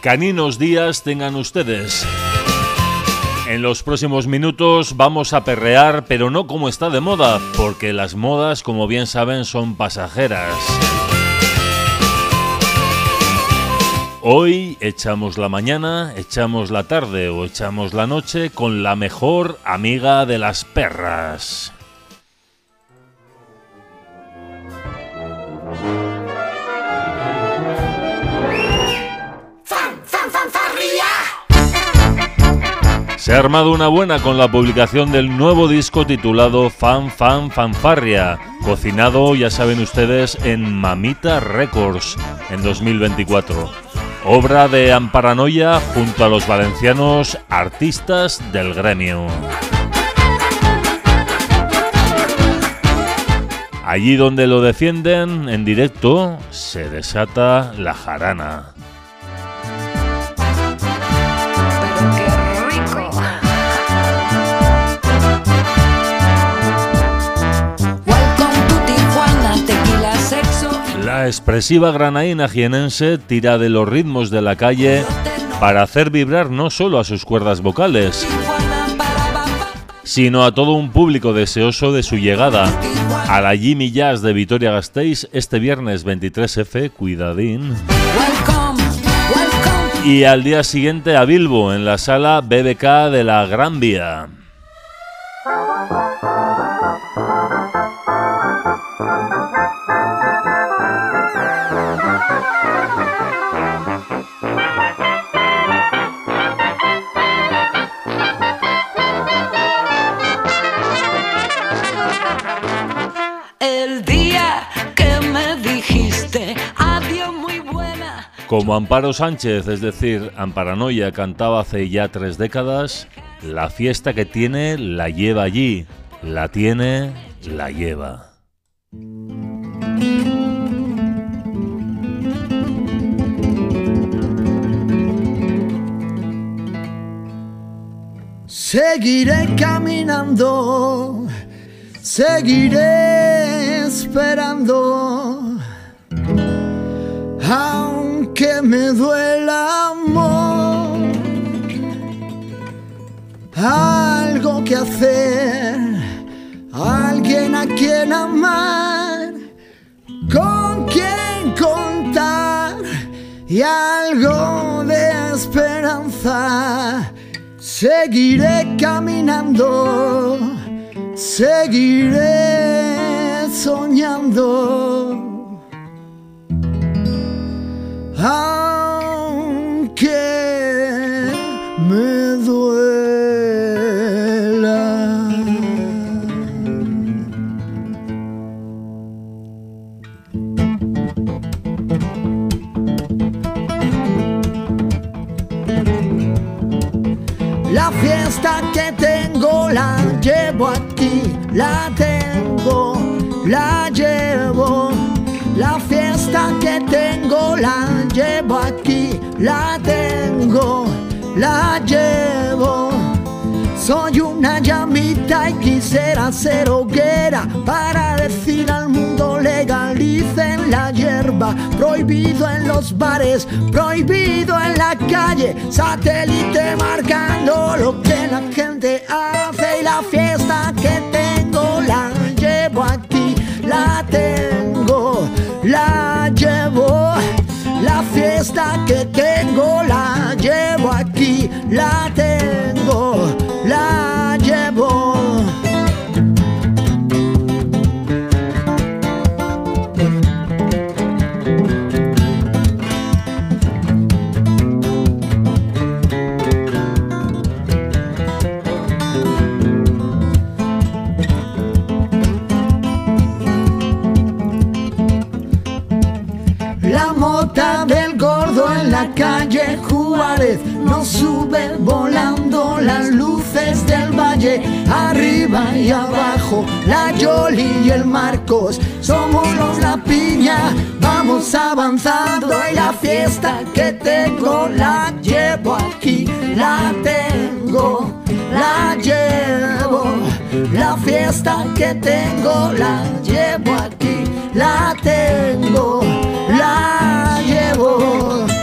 Caninos días tengan ustedes. En los próximos minutos vamos a perrear, pero no como está de moda, porque las modas, como bien saben, son pasajeras. Hoy echamos la mañana, echamos la tarde o echamos la noche con la mejor amiga de las perras. Se ha armado una buena con la publicación del nuevo disco titulado Fan Fan Fanfarria, cocinado, ya saben ustedes, en Mamita Records en 2024. Obra de Amparanoia junto a los valencianos artistas del gremio. Allí donde lo defienden en directo se desata la jarana. La expresiva granaína jienense tira de los ritmos de la calle para hacer vibrar no solo a sus cuerdas vocales, sino a todo un público deseoso de su llegada a la Jimmy Jazz de Vitoria Gasteiz este viernes 23F, cuidadín. Y al día siguiente a Bilbo en la sala BBK de la Gran Vía. Como Amparo Sánchez, es decir, Amparanoia, cantaba hace ya tres décadas, la fiesta que tiene la lleva allí, la tiene, la lleva. Seguiré caminando, seguiré esperando que me duela amor, algo que hacer, alguien a quien amar, con quien contar y algo de esperanza. Seguiré caminando, seguiré soñando aunque me duela. La fiesta que tengo la llevo aquí, la tengo, la llevo la tengo, la llevo. Soy una llamita y quisiera ser hoguera para decir al mundo legalicen la hierba. Prohibido en los bares, prohibido en la calle, satélite marcando lo que la gente hace y la fiesta que tengo la llevo aquí, la tengo que tengo la llevo aquí, la tengo, Juárez. Nos sube volando las luces del valle, arriba y abajo, la Yoli y el Marcos, somos los La Piña, vamos avanzando y la fiesta que tengo. La llevo aquí, la tengo, la llevo, la fiesta que tengo la llevo aquí la tengo, la llevo.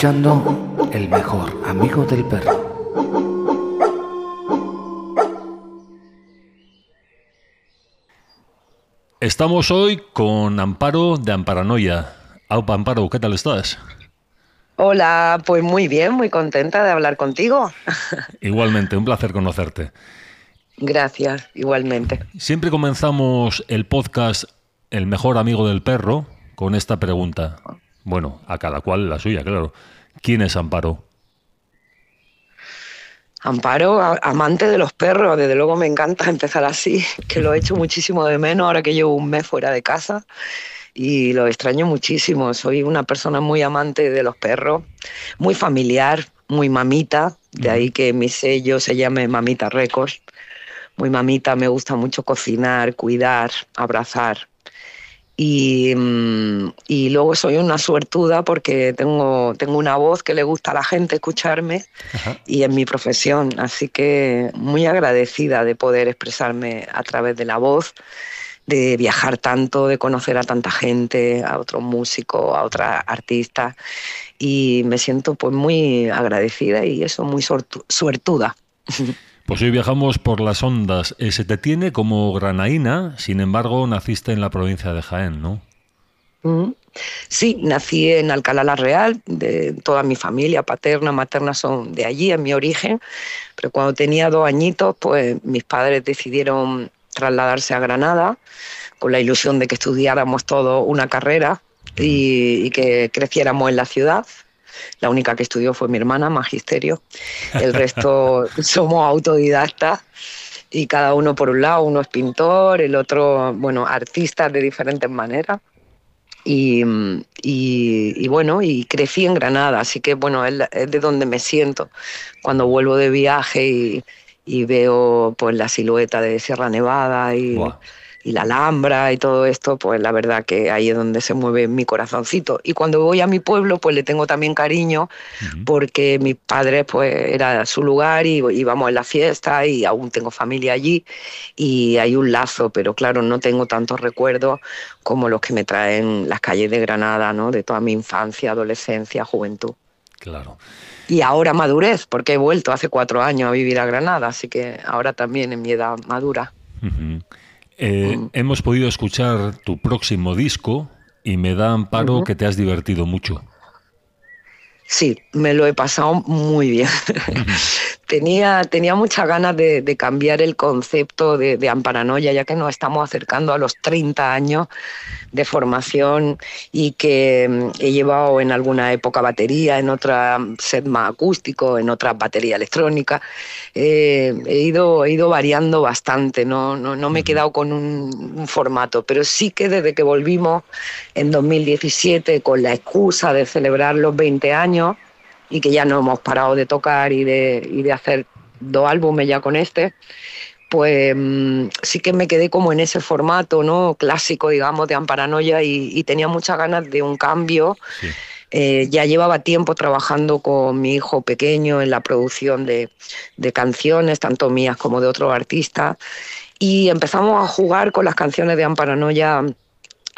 Escuchando el mejor amigo del perro. Estamos hoy con Amparo de Amparanoia. Aupa, Amparo, ¿qué tal estás? Hola, pues muy bien, muy contenta de hablar contigo. Igualmente, un placer conocerte. Gracias, igualmente. Siempre comenzamos el podcast El mejor amigo del perro con esta pregunta. Bueno, a cada cual la suya, claro. ¿Quién es Amparo? Amparo, amante de los perros, desde luego me encanta empezar así, que lo he hecho muchísimo de menos ahora que llevo un mes fuera de casa y lo extraño muchísimo. Soy una persona muy amante de los perros, muy familiar, muy mamita, de ahí que mi sello se llame Mamita Records. Muy mamita, me gusta mucho cocinar, cuidar, abrazar. Y, mm, y luego soy una suertuda porque tengo, tengo una voz que le gusta a la gente escucharme Ajá. y en mi profesión. Así que muy agradecida de poder expresarme a través de la voz, de viajar tanto, de conocer a tanta gente, a otros músicos, a otras artistas. Y me siento pues muy agradecida y eso, muy suertuda. Pues hoy viajamos por las ondas. Eh, se te tiene como granaína, sin embargo, naciste en la provincia de Jaén, ¿no? Sí, nací en Alcalá la Real, de toda mi familia paterna, materna son de allí, en mi origen, pero cuando tenía dos añitos, pues mis padres decidieron trasladarse a Granada con la ilusión de que estudiáramos todo una carrera y, y que creciéramos en la ciudad. La única que estudió fue mi hermana, magisterio. El resto somos autodidactas y cada uno por un lado, uno es pintor, el otro, bueno, artistas de diferentes maneras. Y, y, y bueno, y crecí en Granada, así que bueno, es, de donde me siento cuando vuelvo de viaje y, y veo pues la silueta de Sierra Nevada y. y la Alhambra y todo esto, pues la verdad que ahí es donde se mueve mi corazoncito. Y cuando voy a mi pueblo, pues le tengo también cariño porque mi padre pues era su lugar y íbamos en la fiesta y aún tengo familia allí y hay un lazo, pero claro, no tengo tantos recuerdos como los que me traen las calles de Granada, ¿no? De toda mi infancia, adolescencia, juventud. Claro. Y ahora madurez, porque he vuelto hace cuatro años a vivir a Granada, así que ahora también en mi edad madura. Ujú. Eh, Mm. Hemos podido escuchar tu próximo disco y me da amparo que te has divertido mucho. Sí, me lo he pasado muy bien. tenía, tenía muchas ganas de, cambiar el concepto de, de, amparanoia, ya que nos estamos acercando a los 30 años de formación y que mm, he llevado en alguna época batería, en otra set más acústico, en otra batería electrónica. Eh, he, ido, he ido variando bastante, no, no, me he quedado con un, un, formato, pero sí que desde que volvimos en 2017 con la excusa de celebrar los 20 años, y que ya no hemos parado de tocar y de, y de hacer dos álbumes ya con este, pues mm, sí que me quedé como en ese formato ¿no? clásico, digamos, de Amparanoia y, y tenía muchas ganas de un cambio. Eh, ya llevaba tiempo trabajando con mi hijo pequeño en la producción de, de canciones, tanto mías como de otros artistas, y empezamos a jugar con las canciones de Amparanoia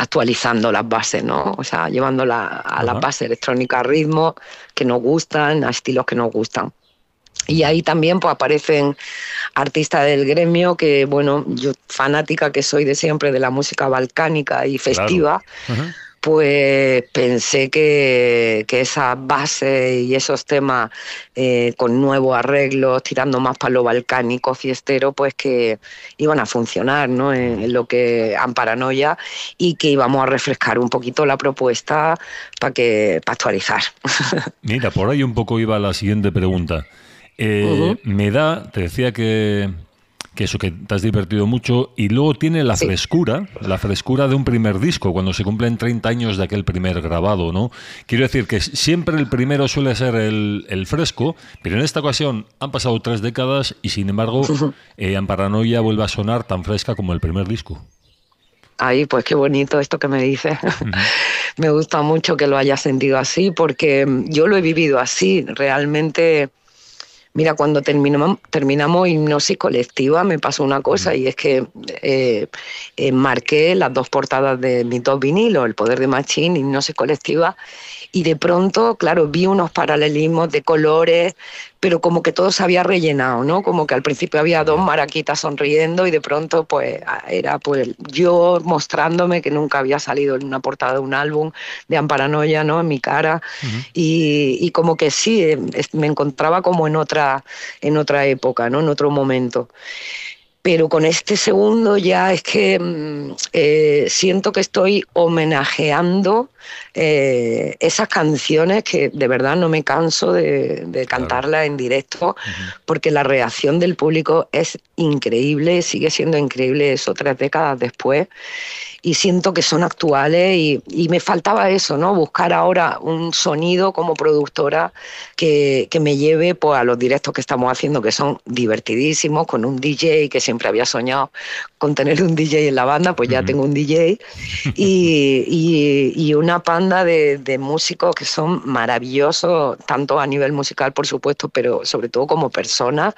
actualizando las bases, ¿no? O sea, llevándolas a las bases electrónicas, a ritmos que nos gustan, a estilos que nos gustan. Y ahí también pues, aparecen artistas del gremio que, bueno, yo fanática que soy de siempre de la música balcánica y festiva, pues pensé que, que esa base y esos temas eh, con nuevos arreglos, tirando más para lo balcánico, fiestero, pues que iban a funcionar ¿no? en, lo que Amparanoia y que íbamos a refrescar un poquito la propuesta para que para actualizar. Mira, por ahí un poco iba la siguiente pregunta. Eh, me da, te decía que que eso, que te has divertido mucho y luego tiene la frescura, la frescura de un primer disco, cuando se cumplen 30 años de aquel primer grabado, ¿no? Quiero decir que siempre el primero suele ser el, fresco, pero en esta ocasión han pasado tres décadas y sin embargo eh, Amparanoia vuelve a sonar tan fresca como el primer disco. Ay, pues qué bonito esto que me dices. me gusta mucho que lo hayas sentido así porque yo lo he vivido así, realmente Mira, cuando terminamos, terminamos hipnosis colectiva me pasó una cosa y es que eh, eh, marqué las dos portadas de mis dos vinilos, El Poder de Machín, Hipnosis colectiva, y de pronto, claro, vi unos paralelismos de colores, pero como que todo se había rellenado, ¿no? Como que al principio había dos maraquitas sonriendo y de pronto pues era pues yo mostrándome que nunca había salido en una portada de un álbum de Amparanoia, ¿no? En mi cara y, y, como que sí, eh, me encontraba como en otra, en otra época, ¿no? En otro momento pero con este segundo ya es que mm, eh, siento que estoy homenajeando eh, esas canciones que de verdad no me canso de, cantarlas en directo, porque la reacción del público es increíble, sigue siendo increíble eso tres décadas después y siento que son actuales y, me faltaba eso, ¿no? Buscar ahora un sonido como productora que, que, me lleve pues, a los directos que estamos haciendo, que son divertidísimos, con un DJ que siempre había soñado con tener un DJ en la banda, pues ya tengo un DJ y, y, una panda de, de, músicos que son maravillosos, tanto a nivel musical, por supuesto, pero sobre todo como personas.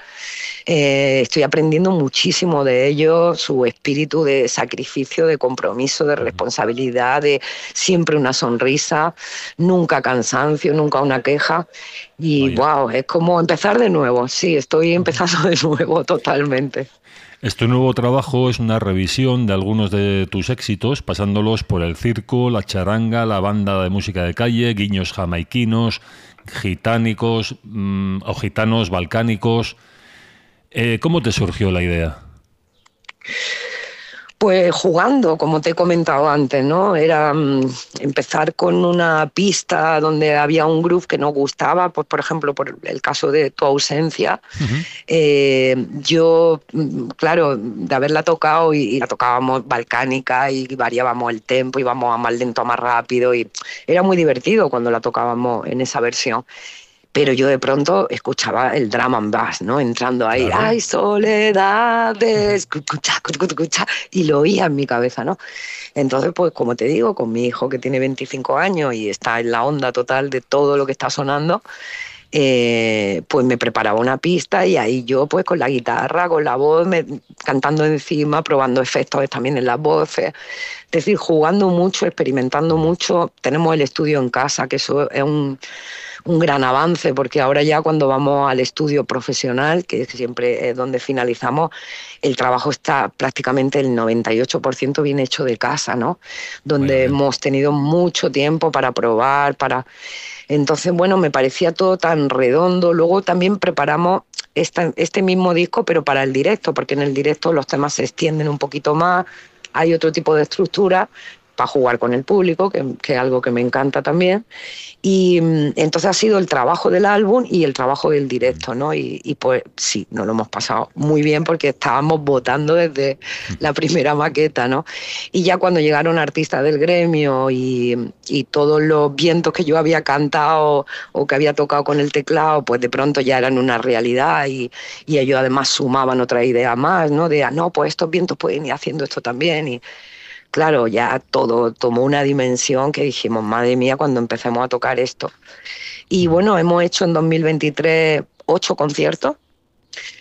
Eh, estoy aprendiendo muchísimo de ellos, su espíritu de sacrificio, de compromiso, de responsabilidad, de siempre una sonrisa, nunca cansancio, nunca una queja. Y wow, es como empezar de nuevo. Sí, estoy empezando de nuevo totalmente. Este nuevo trabajo es una revisión de algunos de tus éxitos, pasándolos por el circo, la charanga, la banda de música de calle, guiños jamaiquinos, gitánicos mm, o gitanos balcánicos. Eh, ¿Cómo te surgió la idea? Pues jugando, como te he comentado antes, ¿no? Era mm, empezar con una pista donde había un groove que no gustaba, pues por ejemplo, por el caso de tu ausencia. Eh, yo, mm, claro, de haberla tocado y, la tocábamos balcánica y variábamos el tempo, íbamos a más lento, a más rápido y era muy divertido cuando la tocábamos en esa versión pero yo de pronto escuchaba el drama and bass, ¿no? Entrando ahí, ¡ay, soledad! Y lo oía en mi cabeza, ¿no? Entonces, pues como te digo, con mi hijo que tiene 25 años y está en la onda total de todo lo que está sonando, eh, pues me preparaba una pista y ahí yo pues con la guitarra, con la voz, cantando encima, probando efectos también en las voces, es decir, jugando mucho, experimentando mucho. Tenemos el estudio en casa, que eso es un un gran avance, porque ahora ya cuando vamos al estudio profesional, que siempre es donde finalizamos, el trabajo está prácticamente el 98% bien hecho de casa, ¿no? Donde hemos tenido mucho tiempo para probar, para... Entonces, bueno, me parecía todo tan redondo. Luego también preparamos este mismo disco, pero para el directo, porque en el directo los temas se extienden un poquito más, hay otro tipo de estructura para jugar con el público, que, es algo que me encanta también. Y mm, entonces ha sido el trabajo del álbum y el trabajo del directo, ¿no? Y, pues sí, nos lo hemos pasado muy bien porque estábamos votando desde la primera maqueta, ¿no? Y ya cuando llegaron artistas del gremio y, y todos los vientos que yo había cantado o que había tocado con el teclado, pues de pronto ya eran una realidad y, y ellos además sumaban otra idea más, ¿no? De, ah, no, pues estos vientos pueden ir haciendo esto también. Y, claro, ya todo tomó una dimensión que dijimos, madre mía, cuando empecemos a tocar esto. Y bueno, hemos hecho en 2023 ocho conciertos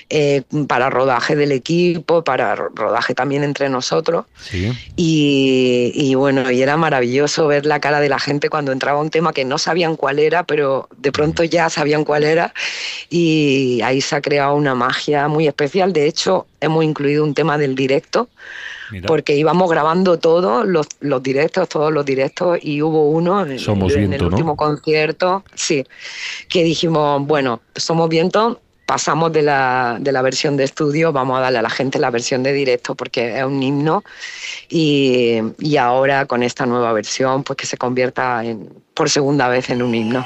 eh, para rodaje del equipo, para rodaje también entre nosotros. Y, bueno, y era maravilloso ver la cara de la gente cuando entraba un tema que no sabían cuál era, pero de pronto ya sabían cuál era. Y ahí se ha creado una magia muy especial. De hecho, hemos incluido un tema del directo porque íbamos grabando todos los, directos, todos los directos, y hubo uno en, el último concierto, sí, que dijimos, bueno, Somos Viento, pasamos de la, de la versión de estudio, vamos a darle a la gente la versión de directo porque es un himno y, y ahora con esta nueva versión pues que se convierta en, por segunda vez en un himno.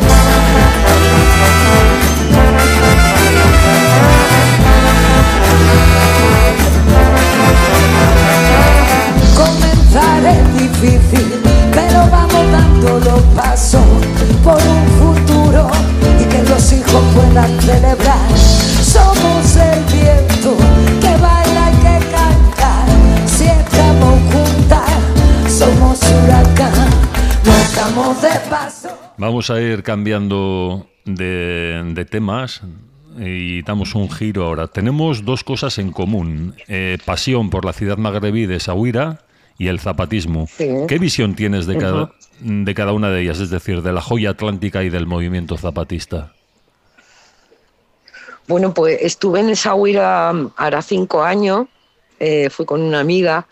difícil, pero vamos dando los pasos por un futuro y que los hijos puedan celebrar. Somos el viento que baila y que canta. Si estamos juntas, somos huracán, no estamos de paso. Vamos a ir cambiando de, de temas y damos un giro ahora. Tenemos dos cosas en común. Eh, pasión por la ciudad magrebí de Sahuira y el zapatismo. ¿Qué visión tienes de cada, de cada una de ellas, es decir, de la joya atlántica y del movimiento zapatista? Bueno, pues estuve en Sahuira ahora cinco años, eh, fui con una amiga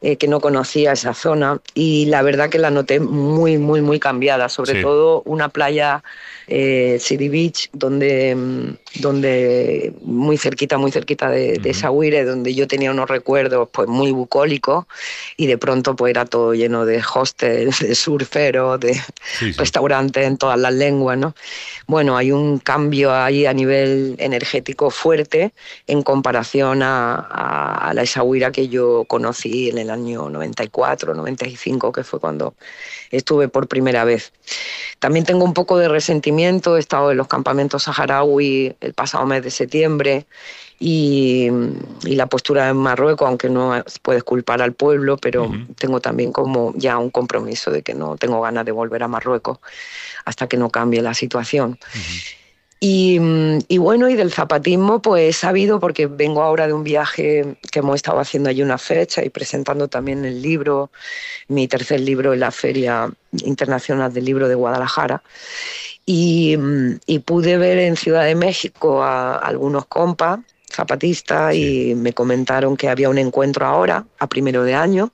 eh, que no conocía esa zona y la verdad que la noté muy, muy, muy cambiada, sobre todo una playa eh, City Beach, donde, mm, donde muy cerquita, muy cerquita de, de donde yo tenía unos recuerdos pues muy bucólicos y de pronto pues era todo lleno de hostels, de surferos, de restaurantes en todas las lenguas, ¿no? Bueno, hay un cambio ahí a nivel energético fuerte en comparación a, la Essaouira que yo conocí en el año 94, 95, que fue cuando estuve por primera vez. También tengo un poco de resentimiento, he estado en los campamentos saharaui el pasado mes de septiembre y, la postura en Marruecos, aunque no puedes culpar al pueblo, pero tengo también como ya un compromiso de que no tengo ganas de volver a Marruecos hasta que no cambie la situación. Mm, y, bueno, y del zapatismo, pues he sabido, porque vengo ahora de un viaje que hemos estado haciendo allí una fecha y presentando también el libro, mi tercer libro en la Feria Internacional del Libro de Guadalajara. Y, pude ver en Ciudad de México a, algunos compas zapatistas y me comentaron que había un encuentro ahora, a primero de año,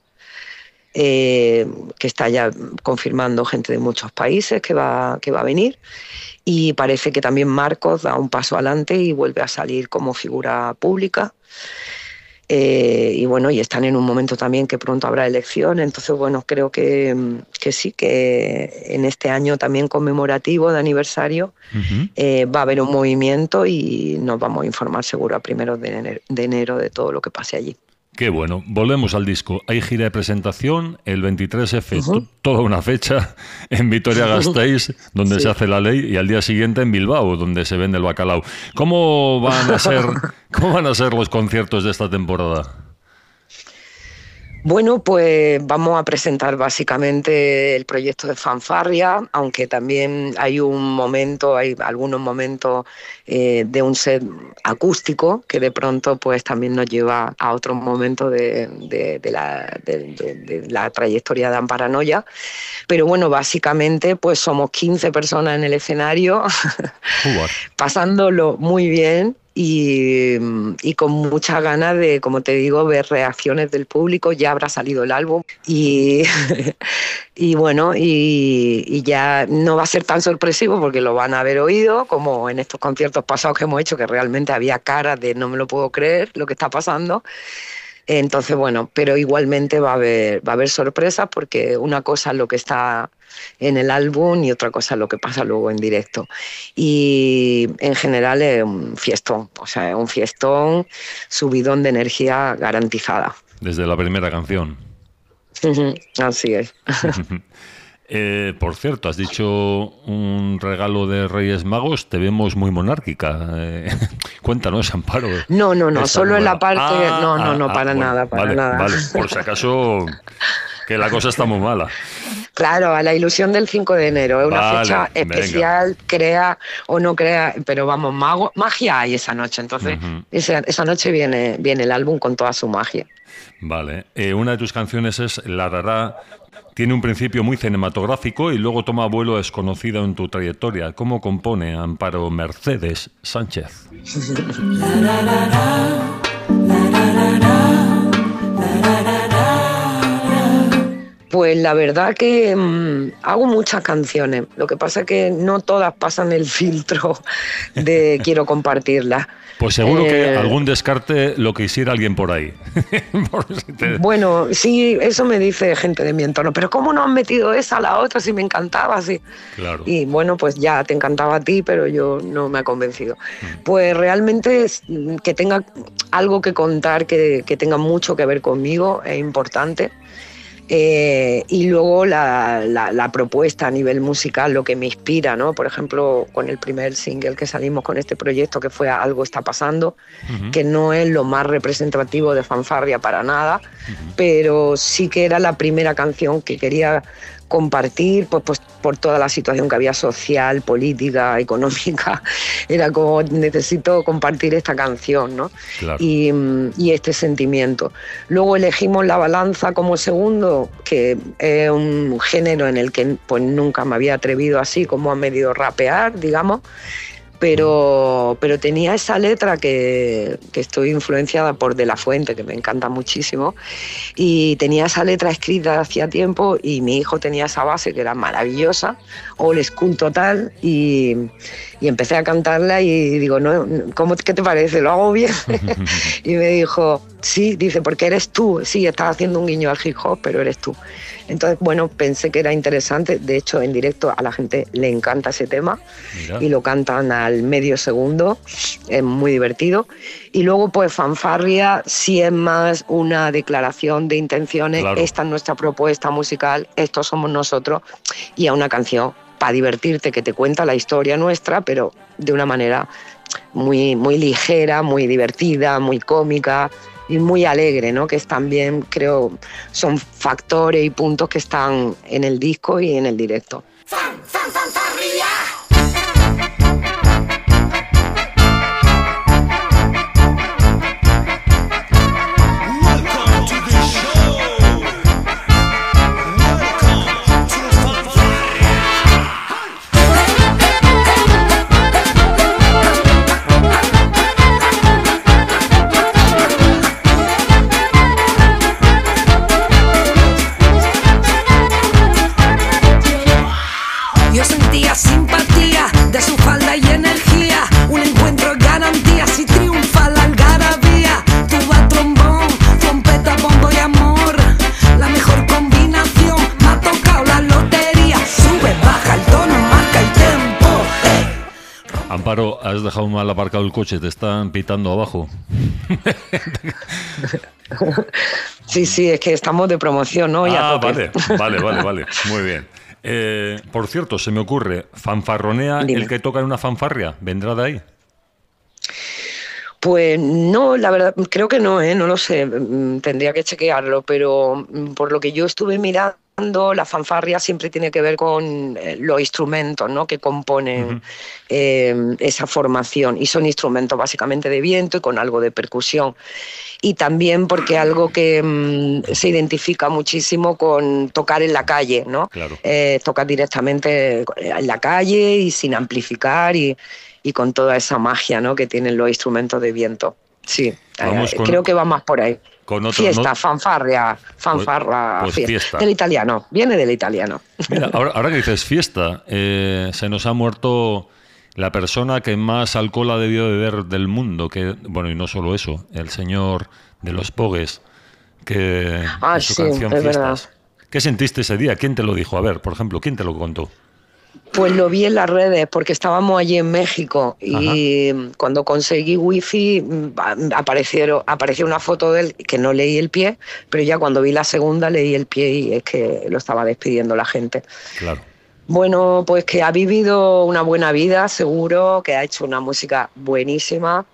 eh, que está ya confirmando gente de muchos países que va, que va a venir y parece que también Marcos da un paso adelante y vuelve a salir como figura pública. Eh, y bueno, y están en un momento también que pronto habrá elección, entonces bueno, creo que, que sí, que en este año también conmemorativo de aniversario eh, va a haber un movimiento y nos vamos a informar seguro a primeros de enero de todo lo que pase allí. Qué bueno. Volvemos al disco. Hay gira de presentación el 23F, toda una fecha en Vitoria-Gasteiz, donde se hace la ley, y al día siguiente en Bilbao, donde se vende el bacalao. ¿Cómo van a ser, cómo van a ser los conciertos de esta temporada? Bueno, pues vamos a presentar básicamente el proyecto de Fanfarria, aunque también hay un momento, hay algunos momentos eh, de un set acústico que de pronto pues también nos lleva a otros momentos de, la, de, la, trayectoria de Amparanoia. Pero bueno, básicamente pues somos 15 personas en el escenario, pasándolo muy bien y, con muchas ganas de, como te digo, ver reacciones del público. Ya habrá salido el álbum y, y bueno, y, ya no va a ser tan sorpresivo porque lo van a haber oído, como en estos conciertos pasados que hemos hecho, que realmente había cara de no me lo puedo creer lo que está pasando. Entonces, bueno, pero igualmente va a haber, va a haber sorpresas porque una cosa es lo que está en el álbum y otra cosa es lo que pasa luego en directo. Y en general es un fiestón, o sea, es un fiestón, subidón de energía garantizada. Desde la primera canción. Así es. Eh, por cierto, has dicho un regalo de Reyes Magos, te vemos muy monárquica. Eh, cuéntanos, Amparo. No, no, no, solo en la parte. Ah, no, no, no, ah, para nada, para nada. Vale, por si acaso que la cosa está muy mala. Claro, a la ilusión del 5 de enero. Es una fecha especial, crea o no crea, pero vamos, mago, magia hay esa noche. Entonces, esa, noche viene, viene el álbum con toda su magia. Vale. Eh, una de tus canciones es La Rara. Tiene un principio muy cinematográfico y luego toma vuelo desconocido en tu trayectoria. ¿Cómo compone Amparo Mercedes Sánchez? Pues la verdad que mm, hago muchas canciones. Lo que pasa es que no todas pasan el filtro de quiero compartirlas. Pues seguro que eh, algún descarte lo quisiera alguien por ahí. Bueno, sí, eso me dice gente de mi entorno. Pero ¿cómo no han metido esa a la otra si me encantaba así? Claro. Y bueno, pues ya te encantaba a ti, pero yo no me ha convencido. Pues realmente que tenga algo que contar, que, que tenga mucho que ver conmigo, es importante. Eh, y luego la, la, propuesta a nivel musical, lo que me inspira, ¿no? Por ejemplo, con el primer single que salimos con este proyecto, que fue Algo está pasando, que no es lo más representativo de Fanfarria para nada, pero sí que era la primera canción que quería compartir, pues, pues, por toda la situación que había social, política, económica. Era como necesito compartir esta canción, ¿no? Y, y, este sentimiento. Luego elegimos La Balanza como segundo, que es un género en el que pues nunca me había atrevido así como a medio rapear, digamos pero, pero tenía esa letra que, estoy influenciada por De La Fuente, que me encanta muchísimo, y tenía esa letra escrita hacía tiempo y mi hijo tenía esa base que era maravillosa, old school total, y, y empecé a cantarla y digo, no, ¿cómo, ¿qué te parece? ¿Lo hago bien? y me dijo, sí, dice, porque eres tú, sí, estás haciendo un guiño al hip hop, pero eres tú. Entonces, bueno, pensé que era interesante. De hecho, en directo a la gente le encanta ese tema y lo cantan al medio segundo. Es muy divertido. Y luego, pues, Fanfarria sí es más una declaración de intenciones. Esta es nuestra propuesta musical, estos somos nosotros. Y a una canción para divertirte que te cuenta la historia nuestra, pero de una manera muy, muy ligera, muy divertida, muy cómica y muy alegre, ¿no? Que es también, creo, son factores y puntos que están en el disco y en el directo. Has dejado mal aparcado el coche, te están pitando abajo. Sí, sí, es que estamos de promoción, ¿no? Ah, vale, vale, vale, vale, muy bien. Eh, por cierto, se me ocurre, fanfarronea el que toca en una fanfarria, ¿vendrá de ahí? Pues no, la verdad, creo que no, ¿eh? no lo sé, mm, tendría que chequearlo, pero mm, por lo que yo estuve mirando, la fanfarria siempre tiene que ver con eh, los instrumentos ¿no? que componen eh, esa formación y son instrumentos básicamente de viento y con algo de percusión. Y también porque algo que mm, se identifica muchísimo con tocar en la calle, ¿no? Eh, tocar directamente en la calle y sin amplificar y, y con toda esa magia ¿no? que tienen los instrumentos de viento. Sí, creo que va más por ahí fiesta, fanfarria, fanfarra, pues, pues fiesta. Del italiano, viene del italiano. Mira, ahora, que dices fiesta, eh, se nos ha muerto la persona que más alcohol ha debido beber del mundo, que bueno, y no solo eso, el señor de los Pogues, que ah, su canción Fiestas. ¿Qué sentiste ese día? ¿Quién te lo dijo? A ver, por ejemplo, ¿quién te lo contó? Pues lo vi en las redes porque estábamos allí en México y cuando conseguí wifi mm, aparecieron, apareció una foto de él que no leí el pie, pero ya cuando vi la segunda leí el pie y es que lo estaba despidiendo la gente. Claro. Bueno, pues que ha vivido una buena vida, seguro, que ha hecho una música buenísima,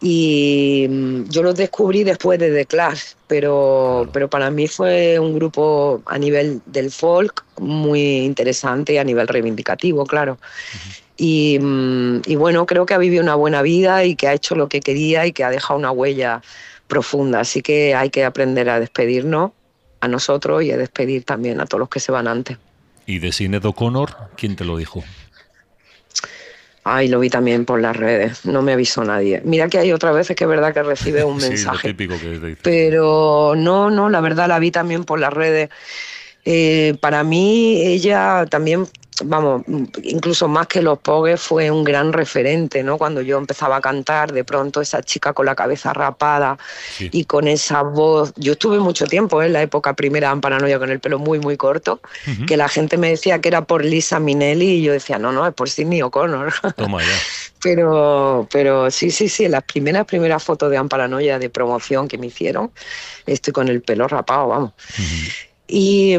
y mm, yo los descubrí después de The Clash, pero, pero para mí fue un grupo a nivel del folk muy interesante y a nivel reivindicativo, claro. y, mm, y, bueno, creo que ha vivido una buena vida y que ha hecho lo que quería y que ha dejado una huella profunda. Así que hay que aprender a despedirnos a nosotros y a despedir también a todos los que se van antes. ¿Y de Sinead O'Connor, quién te lo dijo? Ay, lo vi también por las redes, no me avisó nadie. Mira que hay otras veces que es verdad que recibe un mensaje. típico que Pero no, no, la verdad la vi también por las redes. Eh, para mí ella también vamos, incluso más que los Pogues, fue un gran referente, ¿no? Cuando yo empezaba a cantar, de pronto esa chica con la cabeza rapada y con esa voz. Yo estuve mucho tiempo ¿eh? en la época primera en Paranoia con el pelo muy, muy corto, que la gente me decía que era por Lisa Minelli y yo decía, no, no, es por Sidney O'Connor. Toma ya. pero, pero sí, sí, sí, las primeras, primeras fotos de Amparanoia de promoción que me hicieron, estoy con el pelo rapado, vamos. Y,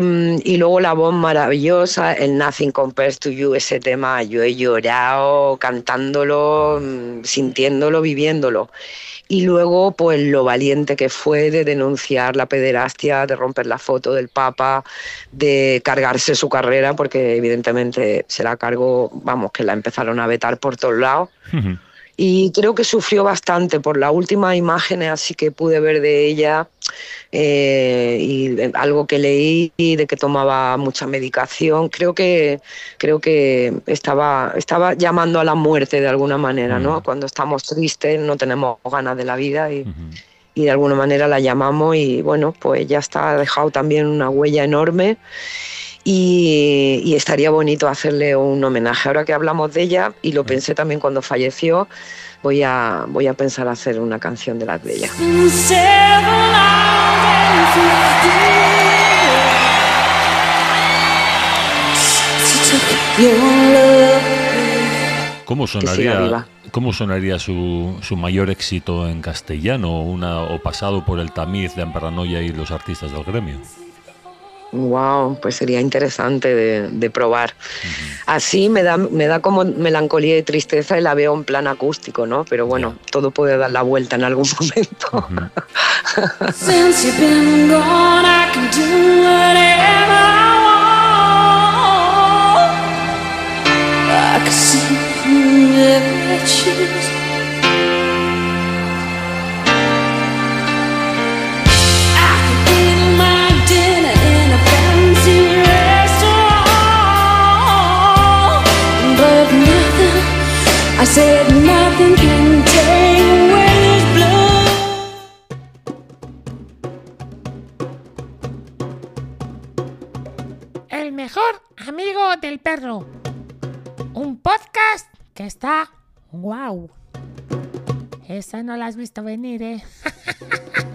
luego la voz maravillosa, el Nothing Compares to You, ese tema, yo he llorado cantándolo, mm, sintiéndolo, viviéndolo. Y luego, pues lo valiente que fue de denunciar la pederastia, de romper la foto del Papa, de cargarse su carrera, porque evidentemente se la cargó, vamos, que la empezaron a vetar por todos lados y creo que sufrió bastante por las últimas imágenes así que pude ver de ella eh, y algo que leí de que tomaba mucha medicación. Creo que creo que estaba estaba llamando a la muerte de alguna manera no cuando estamos tristes no tenemos ganas de la vida y, y de alguna manera la llamamos y bueno pues ya está ha dejado también una huella enorme. Y, estaría bonito hacerle un homenaje. Ahora que hablamos de ella, y lo pensé también cuando falleció, voy a, voy a pensar hacer una canción de las de ella. ¿Cómo sonaría, ¿cómo sonaría su, su, mayor éxito en castellano una, o pasado por el tamiz de Amparanoia y los artistas del gremio? Wow, pues sería interesante de, probar. Así me da, me da como melancolía y tristeza y la veo en plan acústico, ¿no? Pero bueno, todo puede dar la vuelta en algún momento. El mejor amigo del perro. Un podcast que está wow. Esa no la has visto venir, ¿eh?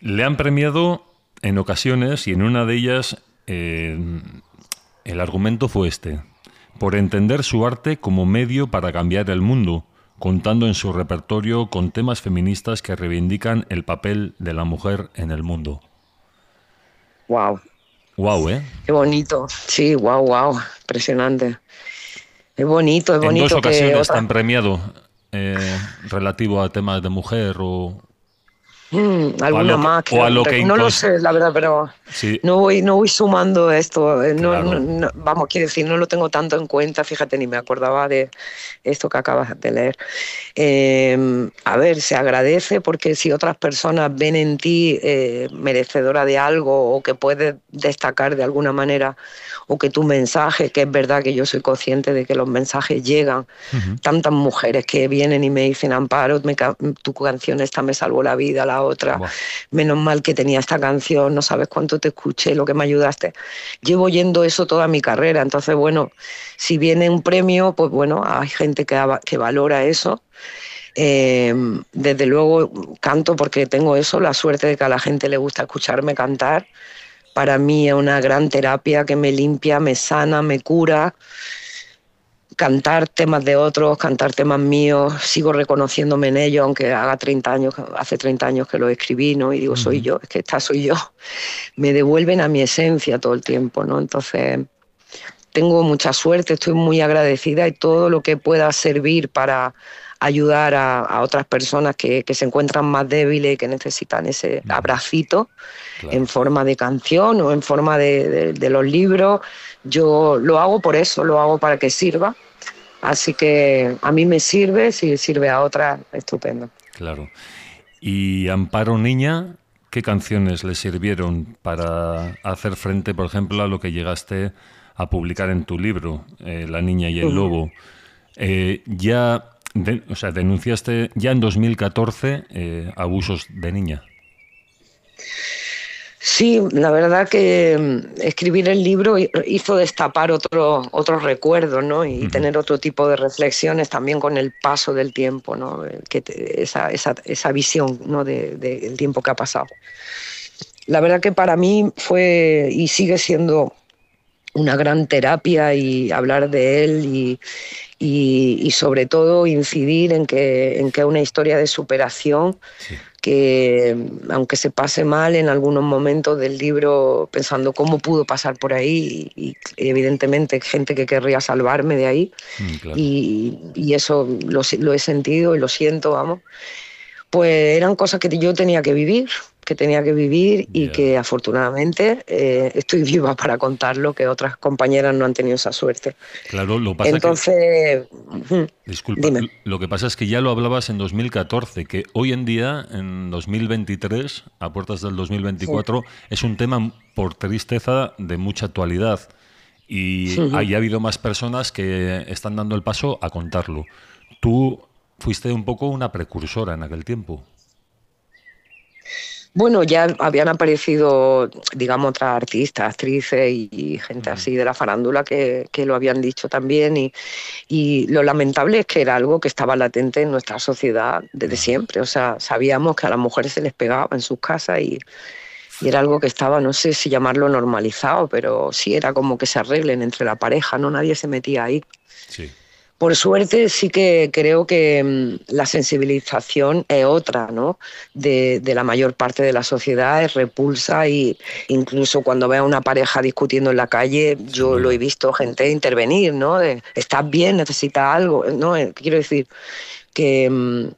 Le han premiado en ocasiones y en una de ellas eh, el argumento fue este, por entender su arte como medio para cambiar el mundo, contando en su repertorio con temas feministas que reivindican el papel de la mujer en el mundo. Wow, Wow, ¿eh? Qué bonito. Sí, wow, wow. Impresionante. Es bonito, es En bonito dos ocasiones que otra- han premiado eh, relativo a temas de mujer o... Mm, alguna que- más. o a lo que no lo sé, la verdad, pero Sí, no voy, no voy sumando esto. eh, No, Claro. no- no- vamos, quiero decir, no lo tengo tanto en cuenta. Fíjate, ni me acordaba de esto que acabas de leer. Eh, a ver, se agradece porque si otras personas ven en ti eh, merecedora de algo o que puedes destacar de alguna manera o que tu mensaje, que es verdad que yo soy consciente de que los mensajes llegan, tantas mujeres que vienen y me dicen, Amparo, me ca- tu canción esta me salvó la vida, la otra, menos mal que tenía esta canción, no sabes cuánto te escuché, lo que me ayudaste. Llevo oyendo eso toda mi carrera, entonces, bueno, si viene un premio, pues bueno, hay gente que, valora eso. Eh, desde luego canto porque tengo eso, la suerte de que a la gente le gusta escucharme cantar. Para mí es una gran terapia que me limpia, me sana, me cura cantar temas de otros, cantar temas míos, sigo reconociéndome en ellos, aunque haga 30 años, hace 30 años que lo escribí, ¿no? Y digo, soy yo, es que esta soy yo. Me devuelven a mi esencia todo el tiempo, ¿no? Entonces, tengo mucha suerte, estoy muy agradecida y todo lo que pueda servir para ayudar a, a otras personas que, que se encuentran más débiles y que necesitan ese abracito Claro. en forma de canción o en forma de, de- de los libros. Yo lo hago por eso, lo hago para que sirva. Así que a mí me sirve, si sirve a otras, estupendo. Claro. Y Amparo Niña, ¿qué canciones le sirvieron para hacer frente, por ejemplo, a lo que llegaste a publicar en tu libro, eh, La Niña y el. Lobo? Eh, ya, de- o sea, denunciaste ya en 2014 eh, abusos de niña. Sí, la verdad que mm, escribir el libro hi- hizo destapar otro, otros recuerdos, ¿no? Y tener otro tipo de reflexiones también con el paso del tiempo, ¿no? Eh, Que te- esa, esa, esa visión, ¿no? de- de- del tiempo que ha pasado. La verdad que para mí fue y sigue siendo una gran terapia y hablar de él y, y- y sobre todo incidir en que, en que es una historia de superación que aunque se pase mal en algunos momentos del libro pensando cómo pudo pasar por ahí y, y evidentemente gente que querría salvarme de ahí Mm, claro. y, y eso lo, lo he sentido y lo siento, vamos, pues eran cosas que yo tenía que vivir, que tenía que vivir y que afortunadamente eh, estoy viva para contarlo, que otras compañeras no han tenido esa suerte. Claro, lo pasa que... Entonces, Disculpa, Dime. lo que pasa es que ya lo hablabas en 2014, que hoy en día, en 2023, a puertas del 2024, es un tema por tristeza de mucha actualidad. Y Ujú. ahí ha habido más personas que están dando el paso a contarlo. Tú fuiste un poco una precursora en aquel tiempo. Bueno, ya habían aparecido, digamos, otras artistas, actrices y, gente así de la farándula que, que lo habían dicho también. Y, y lo lamentable es que era algo que estaba latente en nuestra sociedad desde siempre. O sea, sabíamos que a las mujeres se les pegaba en sus casas y, y era algo que estaba, no sé si llamarlo normalizado, pero sí era como que se arreglen entre la pareja, no nadie se metía ahí. Sí. Por suerte sí que creo que mm, la sensibilización es otra, ¿no? De, de la mayor parte de la sociedad, es repulsa y incluso cuando veo a una pareja discutiendo en la calle, yo lo he visto gente intervenir, ¿no? De, ¿Estás bien? ¿Necesitas algo? ¿No? Eh, Quiero decir que mm,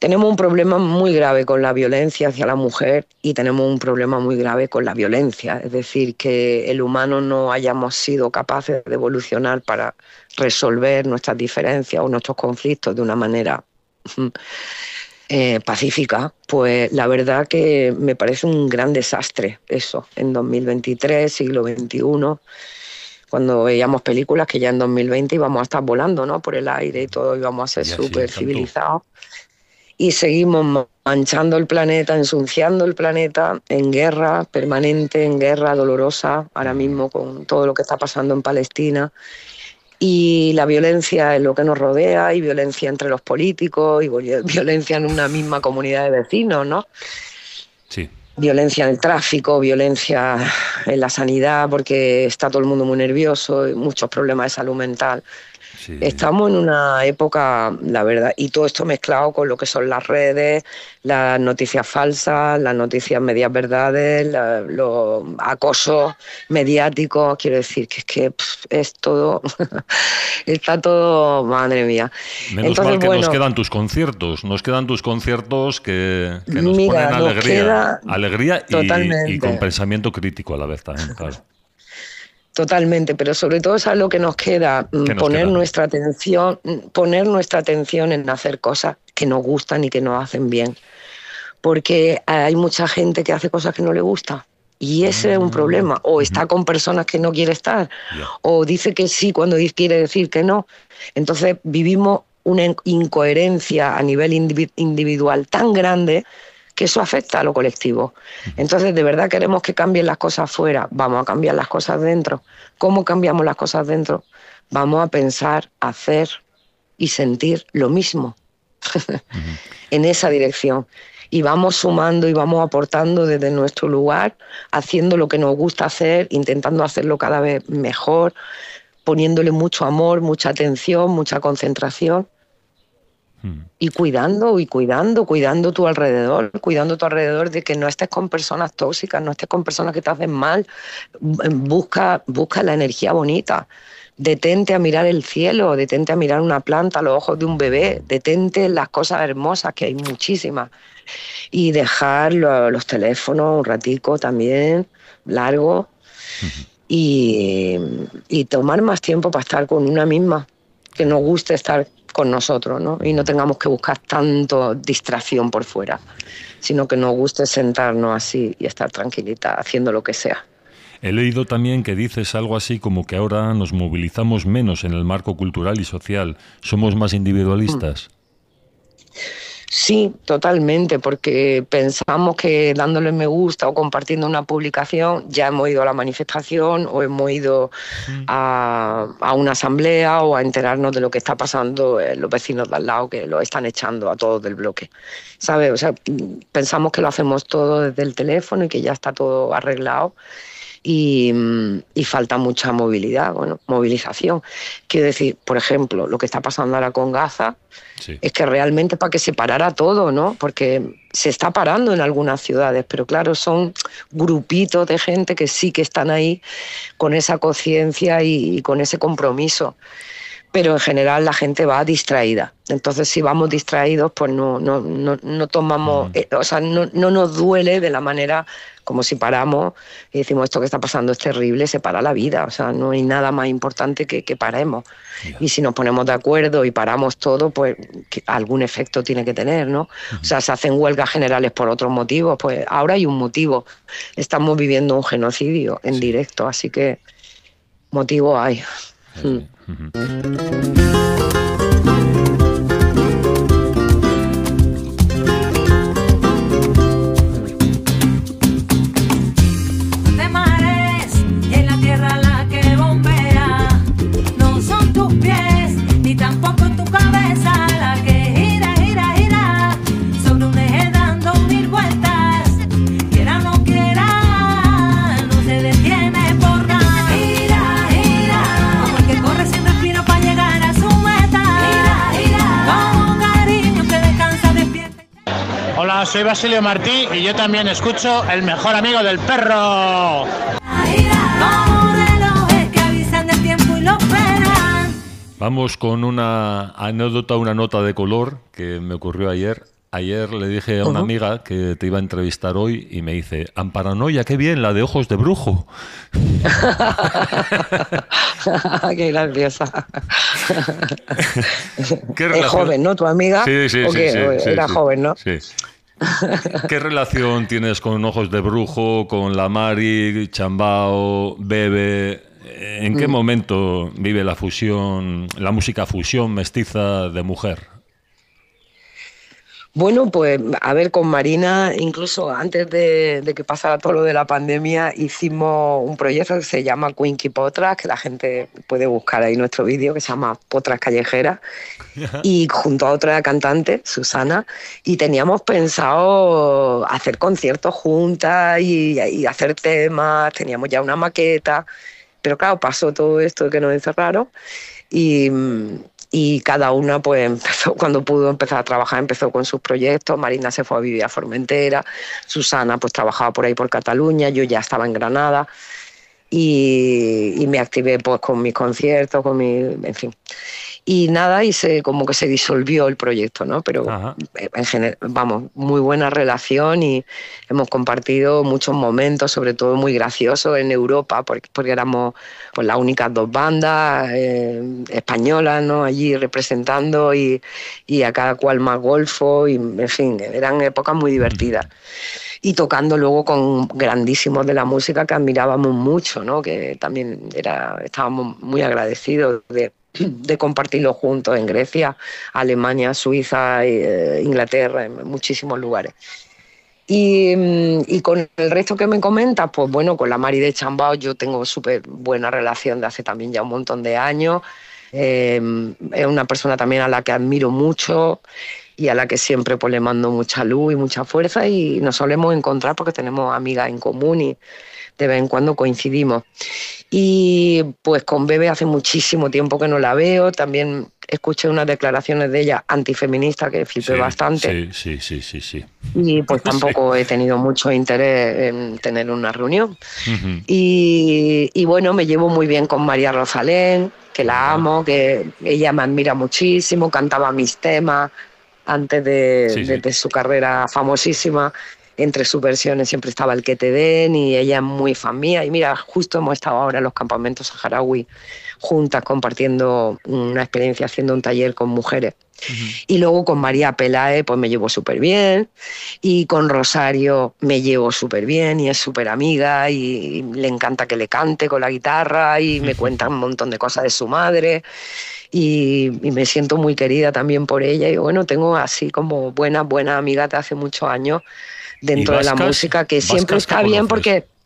tenemos un problema muy grave con la violencia hacia la mujer y tenemos un problema muy grave con la violencia. Es decir, que el humano no hayamos sido capaces de evolucionar para resolver nuestras diferencias o nuestros conflictos de una manera eh, pacífica, pues la verdad que me parece un gran desastre eso, en 2023, siglo XXI, cuando veíamos películas que ya en 2020 íbamos a estar volando ¿no? por el aire y todo íbamos a ser súper civilizados. Y seguimos manchando el planeta, ensuciando el planeta en guerra permanente, en guerra dolorosa, ahora mismo con todo lo que está pasando en Palestina. Y la violencia en lo que nos rodea, y violencia entre los políticos, y violencia en una misma comunidad de vecinos, ¿no? Sí. violencia en el tráfico, violencia en la sanidad, porque está todo el mundo muy nervioso, y muchos problemas de salud mental. Sí. Estamos en una época, la verdad, y todo esto mezclado con lo que son las redes, las noticias falsas, las noticias medias verdades, la- los acosos mediáticos. Quiero decir que es que pff, es todo, está todo, madre mía. Menos Entonces, mal que bueno, nos quedan tus conciertos, nos quedan tus conciertos que, que nos Mira, ponen alegría, alegría y, y con pensamiento crítico a la vez también, claro. Totalmente, pero sobre todo es a lo que nos queda, mm, ¿Qué nos poner queda? nuestra atención, mm, poner nuestra atención en hacer cosas que nos gustan y que nos hacen bien. Porque hay mucha gente que hace cosas que no le gusta. Y ese es un problema. O está con personas que no quiere estar. Mm. O dice que sí cuando quiere decir que no. Entonces vivimos una in- incoherencia a nivel indivi- individual tan grande que eso afecta a lo colectivo. Entonces, de verdad queremos que cambien las cosas fuera, vamos a cambiar las cosas dentro. ¿Cómo cambiamos las cosas dentro? Vamos a pensar, hacer y sentir lo mismo en esa dirección. Y vamos sumando y vamos aportando desde nuestro lugar, haciendo lo que nos gusta hacer, intentando hacerlo cada vez mejor, poniéndole mucho amor, mucha atención, mucha concentración. Y cuidando y cuidando, cuidando tu alrededor, cuidando tu alrededor de que no estés con personas tóxicas, no estés con personas que te hacen mal. Busca, busca la energía bonita. Detente a mirar el cielo, detente a mirar una planta, los ojos de un bebé, detente en las cosas hermosas, que hay muchísimas. Y dejar lo- los teléfonos un ratico también, largo, y, y tomar más tiempo para estar con una misma, que nos guste estar con nosotros, ¿no? Y no tengamos que buscar tanto distracción por fuera, sino que nos guste sentarnos así y estar tranquilita haciendo lo que sea. He leído también que dices algo así como que ahora nos movilizamos menos en el marco cultural y social, somos más individualistas. Sí, totalmente, porque pensamos que dándole me gusta o compartiendo una publicación ya hemos ido a la manifestación o hemos ido a, a una asamblea o a enterarnos de lo que está pasando en los vecinos de al lado que lo están echando a todos del bloque. ¿Sabes? O sea, mm, pensamos que lo hacemos todo desde el teléfono y que ya está todo arreglado y, mm, y falta mucha movilidad, bueno, movilización. Quiero decir, por ejemplo, lo que está pasando ahora con Gaza, Sí. es que realmente para que se parara todo, ¿no? Porque se está parando en algunas ciudades, pero claro, son grupitos de gente que sí que están ahí con esa conciencia y, y con ese compromiso. Pero en general la gente va distraída. Entonces, si vamos distraídos, pues no, no, no, no tomamos, eh, o sea, no, no nos duele de la manera como si paramos y decimos esto que está pasando es terrible, se para la vida. O sea, no hay nada más importante que que paremos. Y si nos ponemos de acuerdo y paramos todo, pues que algún efecto tiene que tener, ¿no? O sea, se hacen huelgas generales por otros motivos, pues ahora hay un motivo. Estamos viviendo un genocidio en directo, así que motivo hay. De Basilio Martí y yo también escucho El mejor amigo del perro. Vamos con una anécdota, una nota de color que me ocurrió ayer. Ayer le dije a una amiga que te iba a entrevistar hoy y me dice, Amparanoia, qué bien, la de ojos de brujo. Qué graciosa. ¿Qué Es joven, ¿no? Tu amiga. Sí, sí, ¿O sí, qué? sí, ¿O sí, Era sí. joven, ¿no? Sí. ¿Qué relación tienes con Ojos de Brujo, con la Mari, Chambao, Bebe? ¿En Mm. qué momento vive la fusión, la música fusión mestiza de mujer? Bueno, pues a ver, con Marina, incluso antes de, de que pasara todo lo de la pandemia, hicimos un proyecto que se llama Quinky Potras, que la gente puede buscar ahí nuestro vídeo, que se llama Potras Callejeras, y junto a otra cantante, Susana, y teníamos pensado hacer conciertos juntas y, y hacer temas, teníamos ya una maqueta, pero claro, pasó todo esto que nos encerraron y, y cada una pues empezó, cuando pudo empezar a trabajar, empezó con sus proyectos, Marina se fue a vivir a Formentera, Susana pues trabajaba por ahí por Cataluña, yo ya estaba en Granada y, y me activé pues con mis conciertos, con mi, en fin. Y nada, y se, como que se disolvió el proyecto, ¿no? Pero Ajá. en general, vamos, muy buena relación y hemos compartido muchos momentos, sobre todo muy graciosos en Europa, porque, porque éramos pues, las únicas dos bandas eh, españolas, ¿no? Allí representando y, y a cada cual más golfo, y en fin, eran épocas muy divertidas y tocando luego con grandísimos de la música que admirábamos mucho, ¿no? que también era, estábamos muy agradecidos de, de compartirlo juntos en Grecia, Alemania, Suiza, eh, Inglaterra, en muchísimos lugares. Y, mm, y con el resto que me comentas, pues bueno, con la Mari de Chambao yo tengo súper buena relación de hace también ya un montón de años. Eh, es una persona también a la que admiro mucho y a la que siempre pues, le mando mucha luz y mucha fuerza y nos solemos encontrar porque tenemos amigas en común y de vez en cuando coincidimos. Y pues con Bebe hace muchísimo tiempo que no la veo, también escuché unas declaraciones de ella antifeministas que flipé Sí, bastante Sí, sí, sí, sí, sí. y pues tampoco he tenido mucho interés en tener una reunión. Ujú. Y, y bueno, me llevo muy bien con María Rosalén, que la amo, que ella me admira muchísimo, cantaba mis temas antes de, Sí, sí. de- de su carrera famosísima. Entre sus versiones siempre estaba el que te den y ella es muy fan mía. Y mira, justo hemos estado ahora en los campamentos saharaui juntas compartiendo una experiencia haciendo un taller con mujeres. Y luego con María Pelae pues me llevo súper bien y con Rosario me llevo súper bien y es súper amiga y, y le encanta que le cante con la guitarra y me cuenta un montón de cosas de su madre y, y me siento muy querida también por ella y bueno, tengo así como buenas, buenas amigas de hace muchos años dentro de la vascas? música que siempre ¿Vascas está bien conoces? porque...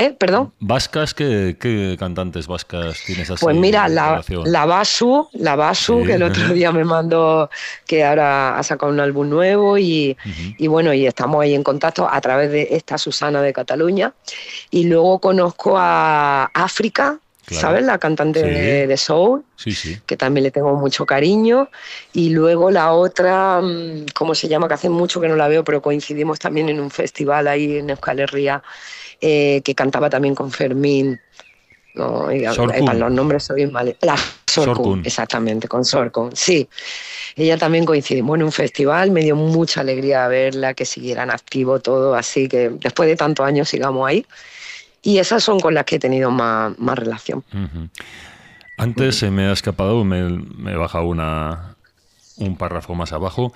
¿Eh? ¿Perdón? ¿Vascas? ¿qué, qué cantantes vascas tienes así? Pues mira, la, la Basu, la Basu, Sí, que el otro día me mandó que ahora ha sacado un álbum nuevo y, Ujú. y bueno, y estamos ahí en contacto a través de esta Susana de Cataluña. Y luego conozco a África, Claro. ¿sabes? La cantante Sí. de, de Soul, Sí, sí. que también le tengo mucho cariño. Y luego la otra, mm, ¿cómo se llama? Que hace mucho que no la veo, pero coincidimos también en un festival ahí en Euskal Herria, eh, que cantaba también con Fermín. No, y, Sorkun. eh, para los nombres soy mal. La Sorkun, Sorkun. exactamente, con Sorkun, sí. Ella también coincidimos en un festival, me dio mucha alegría verla, que siguieran activo todo, así que después de tantos años sigamos ahí. Y esas son con las que he tenido más, más relación. Antes se me ha escapado, me, me he bajado una, un párrafo más abajo.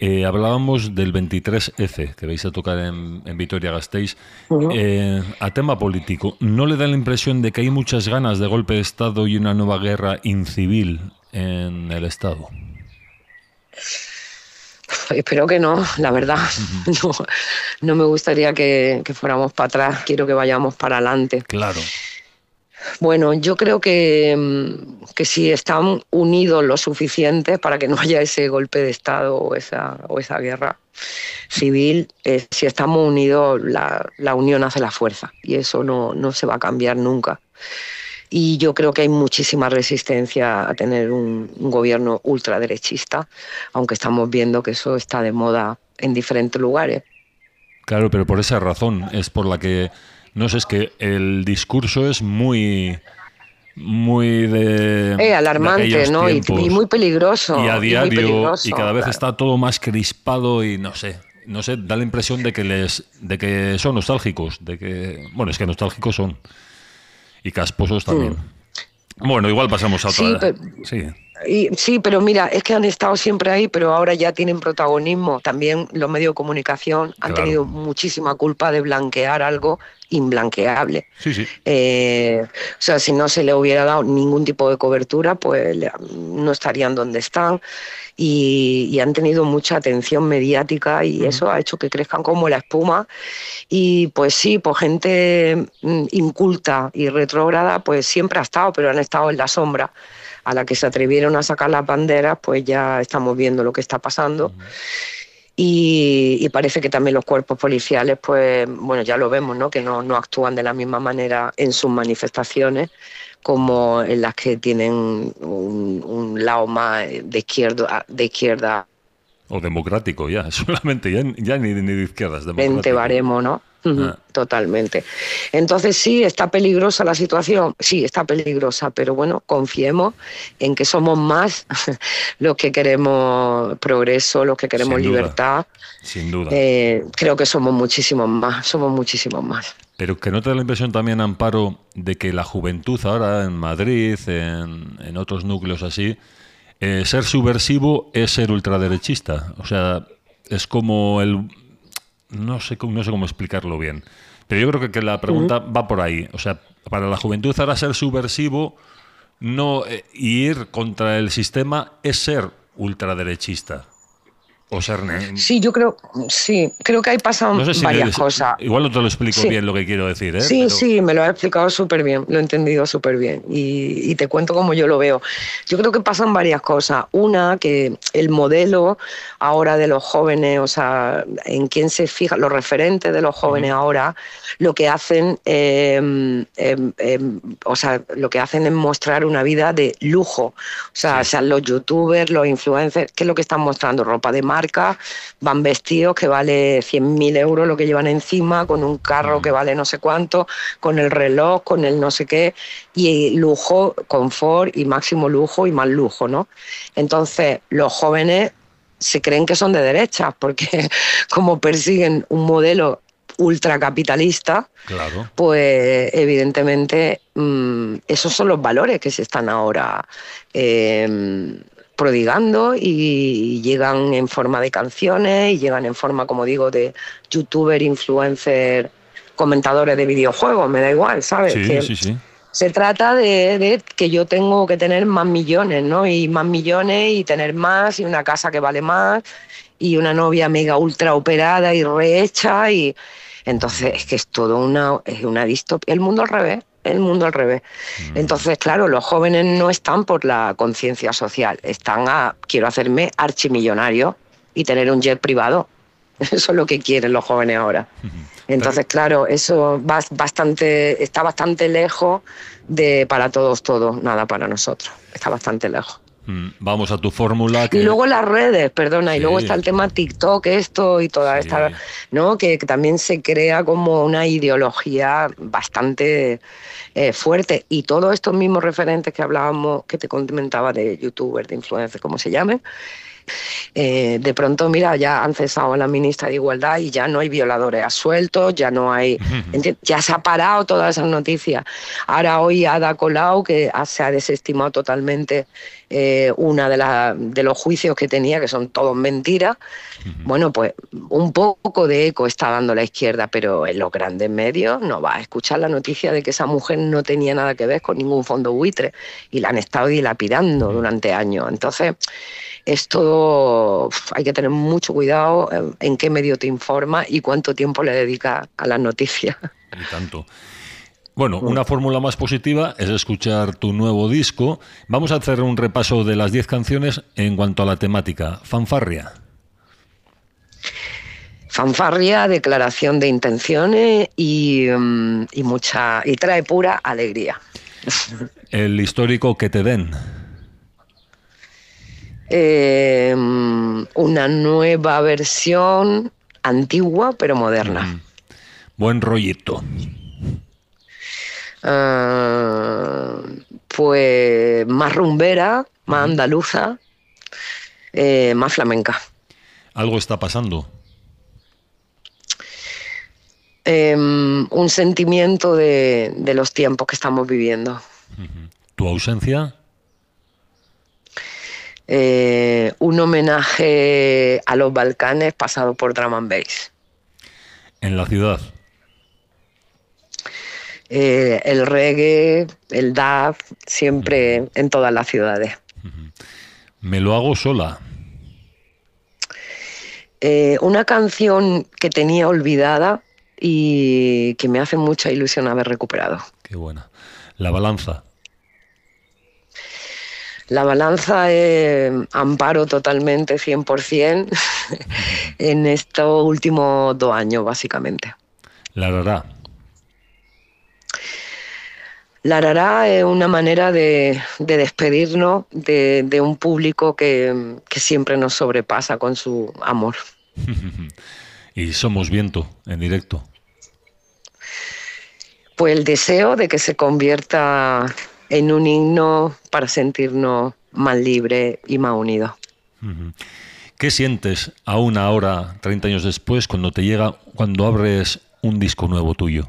Eh, hablábamos del 23F, que vais a tocar en, en Vitoria-Gasteiz. Ujú. Eh, a tema político, ¿no le da la impresión de que hay muchas ganas de golpe de Estado y una nueva guerra incivil en el Estado? Espero que no, la verdad. No, no me gustaría que, que fuéramos para atrás, quiero que vayamos para adelante. Claro. Bueno, yo creo que, mm, que si están unidos lo suficiente para que no haya ese golpe de Estado o esa, o esa guerra civil, eh, si estamos unidos, la, la unión hace la fuerza y eso no, no se va a cambiar nunca. Y yo creo que hay muchísima resistencia a tener un, un gobierno ultraderechista, aunque estamos viendo que eso está de moda en diferentes lugares. Claro, pero por esa razón es por la que, no sé, es que el discurso es muy, muy de... Eh, alarmante, ¿no? Y, muy peligroso. y a diario y, cada vez claro. está todo más crispado y no sé, no sé, da la impresión de que les, de que son nostálgicos, de que, bueno, es que nostálgicos son y casposos también. Bueno, igual pasamos a Sí, otra. pero- Sí, Y, sí, pero mira, es que han estado siempre ahí, pero ahora ya tienen protagonismo. También los medios de comunicación han Claro. tenido muchísima culpa de blanquear algo sí, sí. Eh, o sea, si no se le hubiera dado ningún tipo de cobertura, pues no estarían donde están. Y, y han tenido mucha atención mediática y eso ha hecho que crezcan como la espuma. Y pues sí, pues gente mm, inculta y retrógrada, pues siempre ha estado, pero han estado en la sombra. A la que se atrevieron a sacar las banderas, pues ya estamos viendo lo que está pasando. Y, y parece que también los cuerpos policiales, pues, bueno, ya lo vemos, ¿no? Que no, no actúan de la misma manera en sus manifestaciones como en las que tienen un, un lado más de izquierda, de izquierda O democrático, ya. Solamente, ya, ya ni, ni de izquierdas. Democrático. baremo, ¿no? Ah. Totalmente. Entonces sí, está peligrosa la situación, sí, está peligrosa, pero bueno, confiemos en que somos más los que queremos progreso, los que queremos Sin libertad. Sin duda. Eh, creo que somos muchísimos más, somos muchísimos más. Pero que no te da la impresión también, Amparo, de que la juventud ahora en Madrid, en, en otros núcleos así, eh, ser subversivo es ser ultraderechista. O sea, es como el... No sé, cómo- no sé cómo explicarlo bien. Pero yo creo que, que la pregunta va por ahí. O sea, para la juventud ahora ser subversivo no eh, y ir contra el sistema es ser ultraderechista. O ser... ne- Sí, yo creo, sí, creo que ahí pasan no sé si varias cosas. Igual no te lo explico Sí. bien lo que quiero decir, ¿eh? Sí, Pero- sí, me lo has explicado súper bien, lo he entendido súper bien y, y te cuento cómo yo lo veo. Yo creo que pasan varias cosas. Una, que el modelo ahora de los jóvenes, o sea, en quién se fija, los referentes de los jóvenes ahora, lo que hacen, eh, em, em, o sea, lo que hacen es mostrar una vida de lujo. O sea, sean los youtubers, los influencers, ¿qué es lo que están mostrando? Ropa de van vestidos que vale 100.000 euros lo que llevan encima, con un carro que vale no sé cuánto, con el reloj, con el no sé qué, y lujo, confort y máximo lujo y más lujo, ¿no? Entonces, los jóvenes se creen que son de derechas, porque como persiguen un modelo ultracapitalista, Claro. pues evidentemente mm, esos son los valores que se están ahora eh, prodigando y llegan en forma de canciones y llegan en forma, como digo, de youtuber, influencer, comentadores de videojuegos, me da igual, ¿sabes? Sí, Que sí, sí. Se trata de, de que yo tengo que tener más millones, ¿no? Y más millones y tener más y una casa que vale más y una novia mega ultra operada y rehecha y entonces es que es todo una es una distopía, el mundo al revés, el mundo al revés. Entonces, claro, los jóvenes no están por la conciencia social, están a quiero hacerme archimillonario y tener un jet privado. Eso es lo que quieren los jóvenes ahora. Entonces, claro, eso va bastante, está bastante lejos de para todos, todos, nada para nosotros. Está bastante lejos. Mm, Vamos a tu fórmula. Que... Y luego las redes, perdona, y luego está el tema TikTok, esto y toda Sí. esta, ¿no? Que, que también se crea como una ideología bastante eh, fuerte. Y todos estos mismos referentes que hablábamos, que te comentaba de youtubers, de influencers, como se llame, eh, de pronto, mira, ya han cesado a la ministra de Igualdad y ya no hay violadores a sueltos, ya no hay, ya se ha parado todas esas noticias. Ahora hoy Ada Colau, que se ha desestimado totalmente eh, una de, de los juicios que tenía, que son todos mentiras, bueno, pues un poco de eco está dando la izquierda, pero en los grandes medios no va a escuchar la noticia de que esa mujer no tenía nada que ver con ningún fondo buitre y la han estado dilapidando durante años. Entonces, es todo, uf, hay que tener mucho cuidado en, en qué medio te informa y cuánto tiempo le dedicas a las noticias. Y tanto. Bueno, una fórmula más positiva es escuchar tu nuevo disco. Vamos a hacer un repaso de las 10 canciones en cuanto a la temática. Fanfarria. Fanfarria, declaración de intenciones y, mm, y mucha y trae pura alegría. El histórico que te den. Eh, mm, una nueva versión antigua pero moderna. Buen rollito. Ah, pues más rumbera, más andaluza, eh, más flamenca. Algo está pasando. Eh, un sentimiento de, de los tiempos que estamos viviendo. Tu ausencia. Eh, un homenaje a los Balcanes pasado por drum and bass. En la ciudad. Eh, el reggae, el dub, siempre en todas las ciudades. Me lo hago sola. Eh, una canción que tenía olvidada y que me hace mucha ilusión haber recuperado. Qué buena. La balanza. La balanza es amparo totalmente, 100%, en estos últimos dos años, básicamente. La rara. La rara es una manera de, de despedirnos de, de un público que, que siempre nos sobrepasa con su amor. y somos viento en directo. Pues el deseo de que se convierta en un himno para sentirnos más libres y más unidos. ¿Qué sientes aún ahora, 30 años después, cuando te llega, cuando abres un disco nuevo tuyo?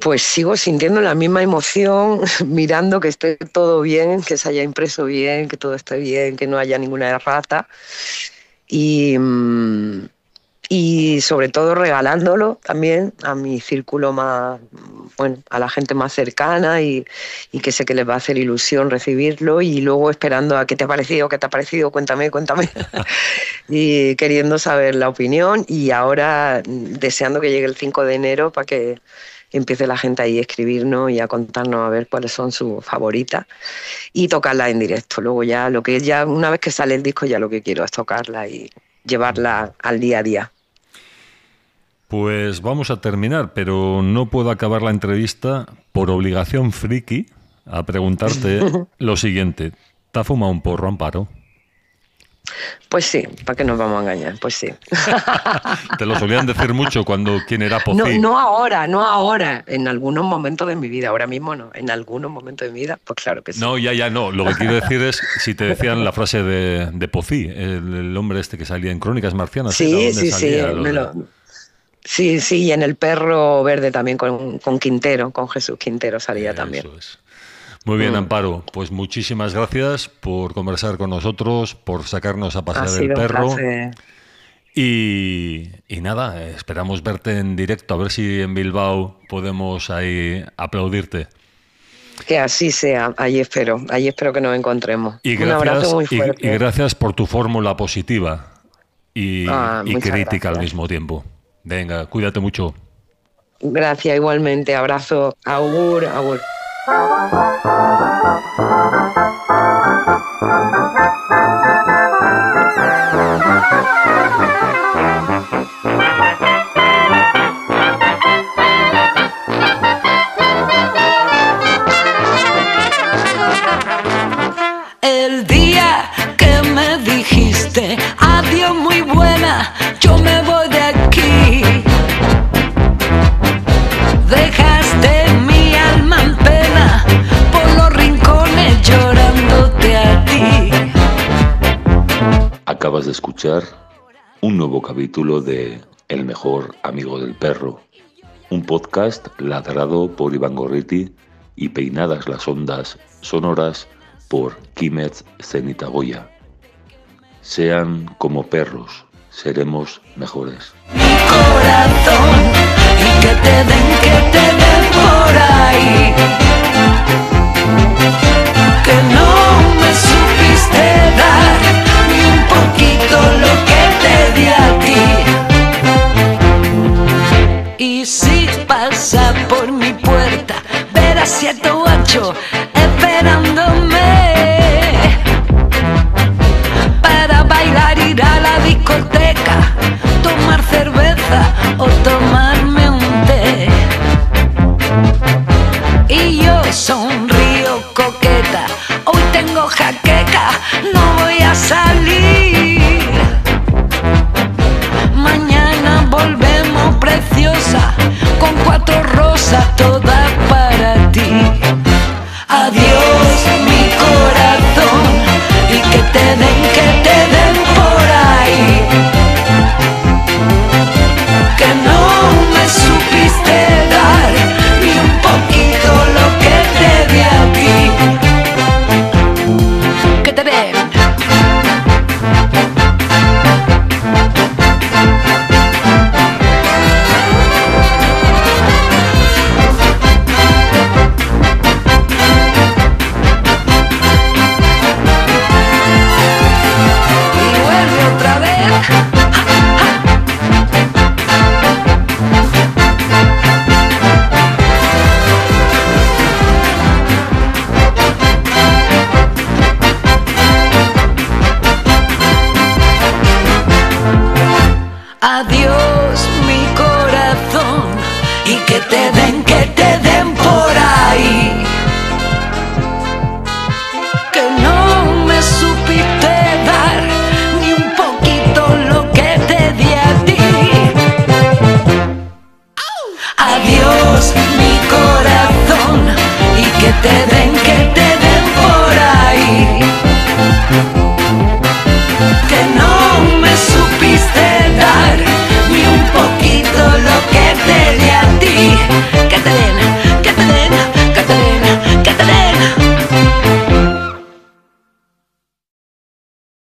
Pues sigo sintiendo la misma emoción, mirando que esté todo bien, que se haya impreso bien, que todo esté bien, que no haya ninguna errata. Y, mm, y sobre todo regalándolo también a mi círculo más, bueno, a la gente más cercana y, que sé que les va a hacer ilusión recibirlo y luego esperando a qué te ha parecido, qué te ha parecido, cuéntame, cuéntame. y queriendo saber la opinión y ahora deseando que llegue el 5 de enero para que empiece la gente ahí a escribirnos y a contarnos a ver cuáles son sus favoritas y tocarla en directo. Luego ya lo que ya una vez que sale el disco ya lo que quiero es tocarla y llevarla al día a día. Pues vamos a terminar, pero no puedo acabar la entrevista por obligación friki a preguntarte lo siguiente. ¿Te ha fumado un porro, Amparo? Pues sí, ¿para qué nos vamos a engañar? Pues sí. Te lo solían decir mucho cuando quién era No, Pocí. no ahora, no ahora, en algunos momentos de mi vida, ahora mismo no, en algunos momentos de mi vida, pues claro que sí. No, ya, ya no. Lo que quiero decir es si te decían la frase de, de Pocí, el, el hombre este que salía en Crónicas Marcianas. ¿era? Sí, ¿Dónde sí, sí? Lo me de- lo- sí, sí, y en el perro verde también con, con Quintero, con Jesús Quintero salía también. Eso es. Muy bien, Mm. Amparo. Pues muchísimas gracias por conversar con nosotros, por sacarnos a Ha pasear el un perro. placer. Y, y nada, esperamos verte en directo, a ver si en Bilbao podemos ahí aplaudirte. Que así sea, ahí espero, ahí espero que nos encontremos. Y un abrazo gracias, muy fuerte. y gracias por tu fórmula positiva y, Ah, y crítica al gracias. mismo tiempo. Venga, cuídate mucho. Gracias igualmente, abrazo, augur, augur. Escuchar un nuevo capítulo de El mejor amigo del perro, un podcast ladrado por Iván Gorriti y peinadas las ondas sonoras por Kimet Zenitagoya. Sean como perros, seremos mejores. corazón y que te den, que te den por ahí. Que no me supiste dar poquito lo que te di a ti. Y si pasa por mi puerta, verás siete ocho esperándome para bailar, ir a la discoteca, tomar cerveza o tomarme un té. Y yo sonrío coqueta, hoy tengo jaqueca, no voy a salir.